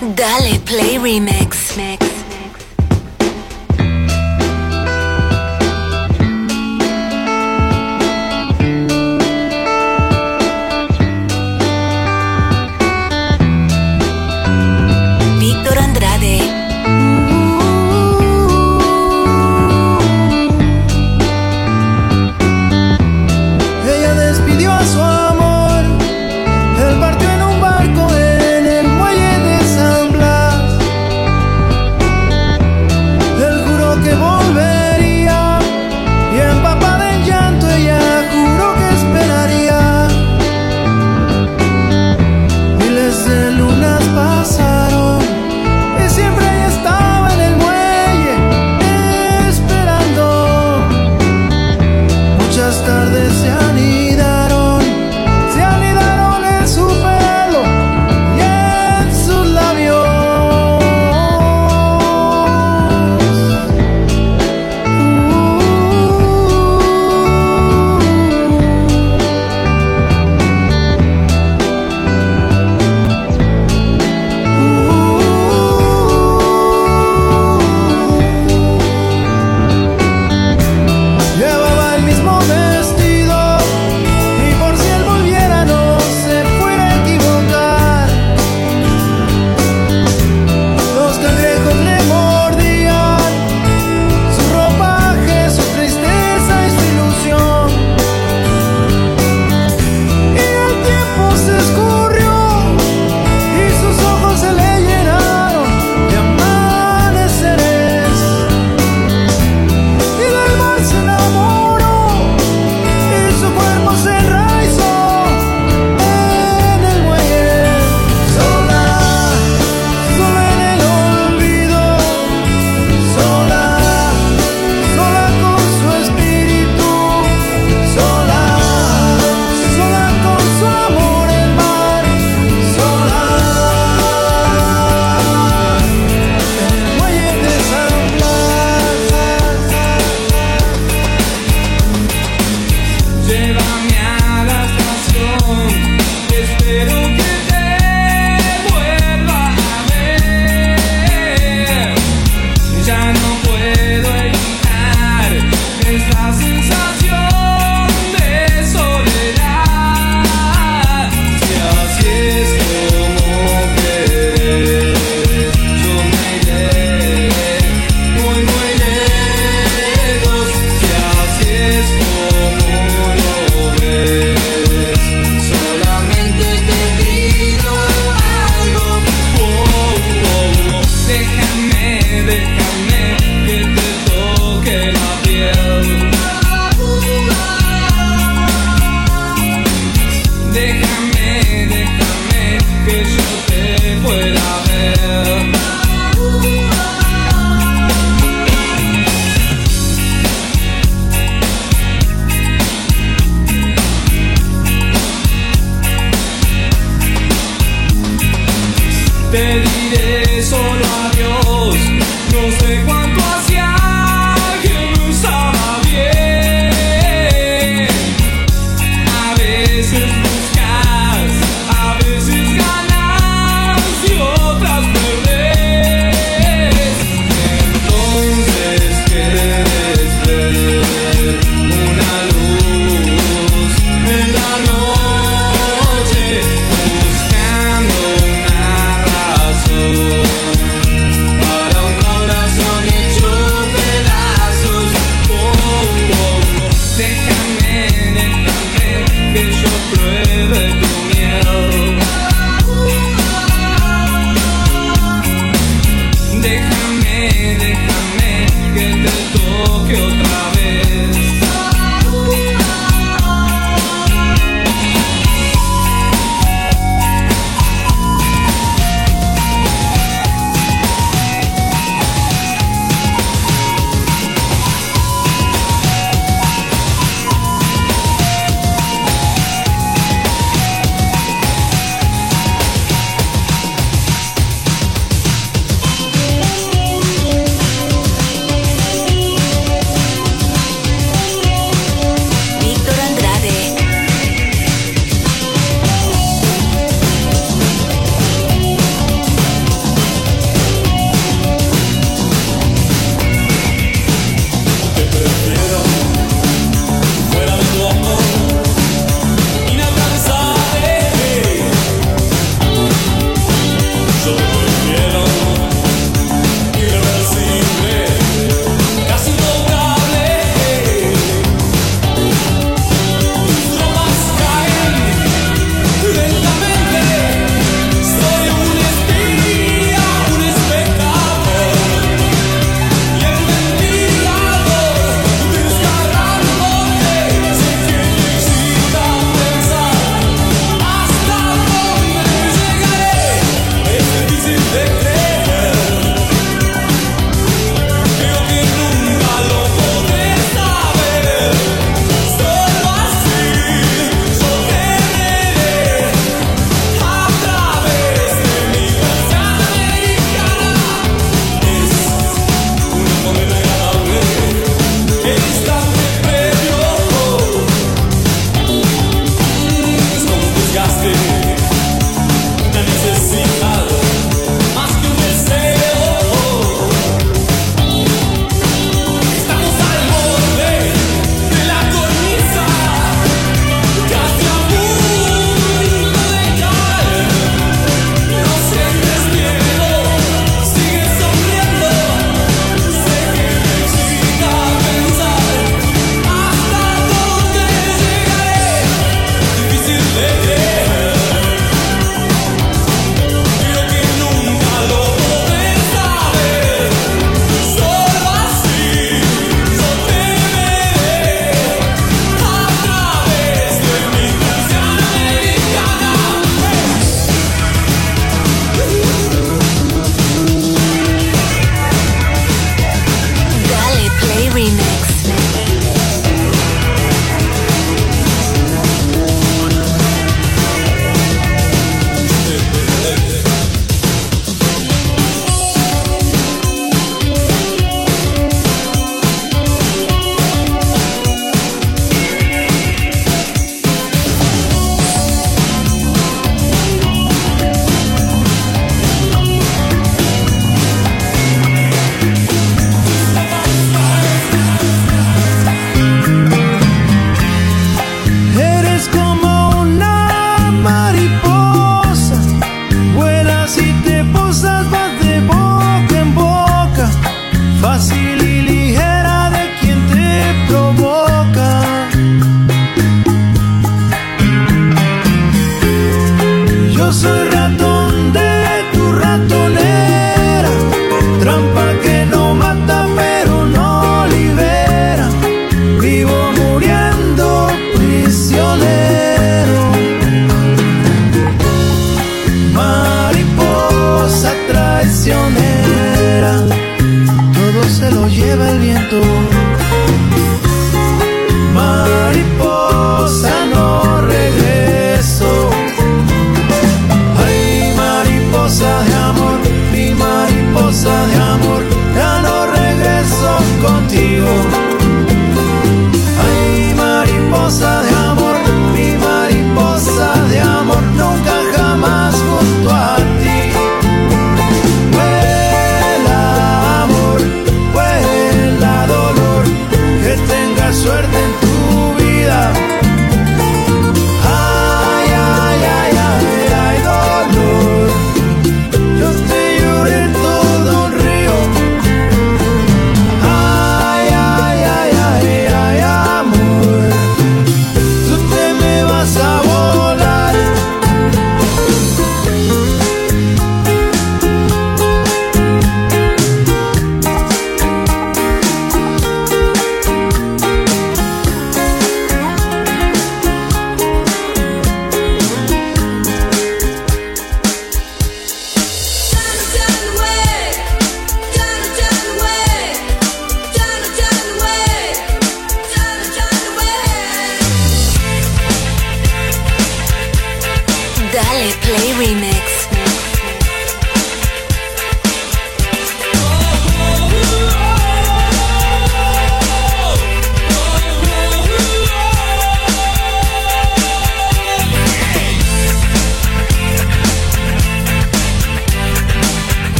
Dale Play Remix. Mix.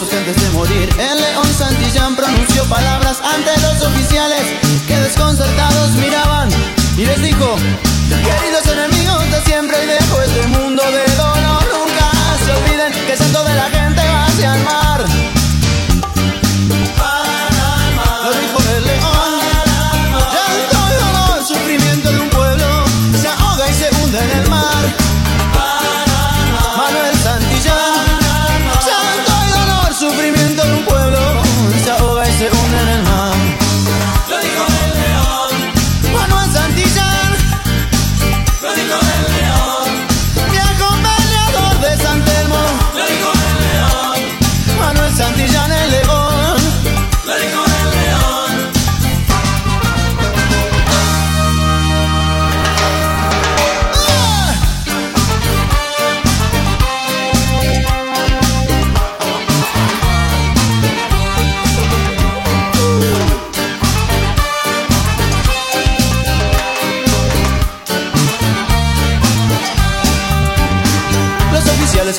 Antes de morir. El león Santillán pronunció palabras ante los oficiales que desconcertados miraban y les dijo, queridos enemigos de siempre y dejo este mundo de dolor, nunca se olviden que santo de la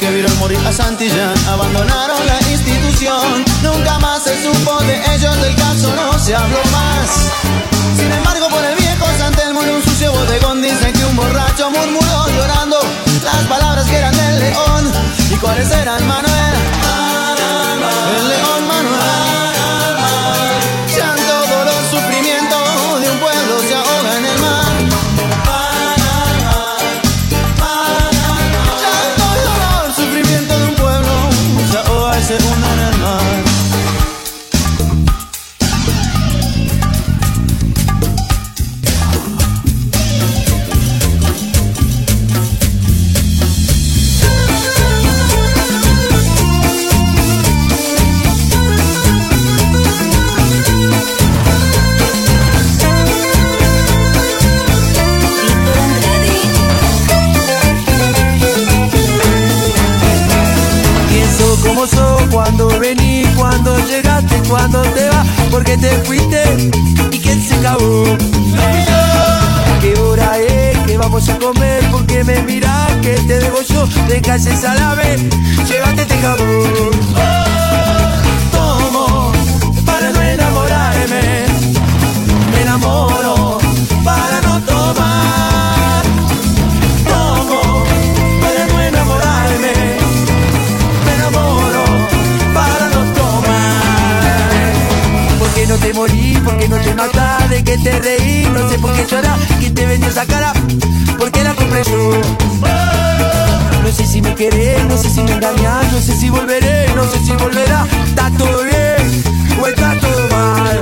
que vieron morir a Santillán abandonaron la institución. Nunca más se supo de ellos, del caso no se habló más. Sin embargo, por el viejo San Telmo en un sucio bodegón dicen que un borracho murmuró llorando las palabras que eran del león. ¿Y cuáles eran, Manuel? Cuando vení, cuando llegaste, cuando te vas, porque te fuiste y que se acabó. ¿Qué hora es? que vamos a comer? Porque me mirás que te debo yo de calle Salame, llévate este jabón. ¿Por qué no te matás? ¿De qué te reí? No sé por qué llorás. ¿Quién te vendió esa cara? ¿Por qué la compré yo? No sé si me querés, no sé si me engañás, no sé si volveré, no sé si volverá. ¿Está todo bien o está todo mal?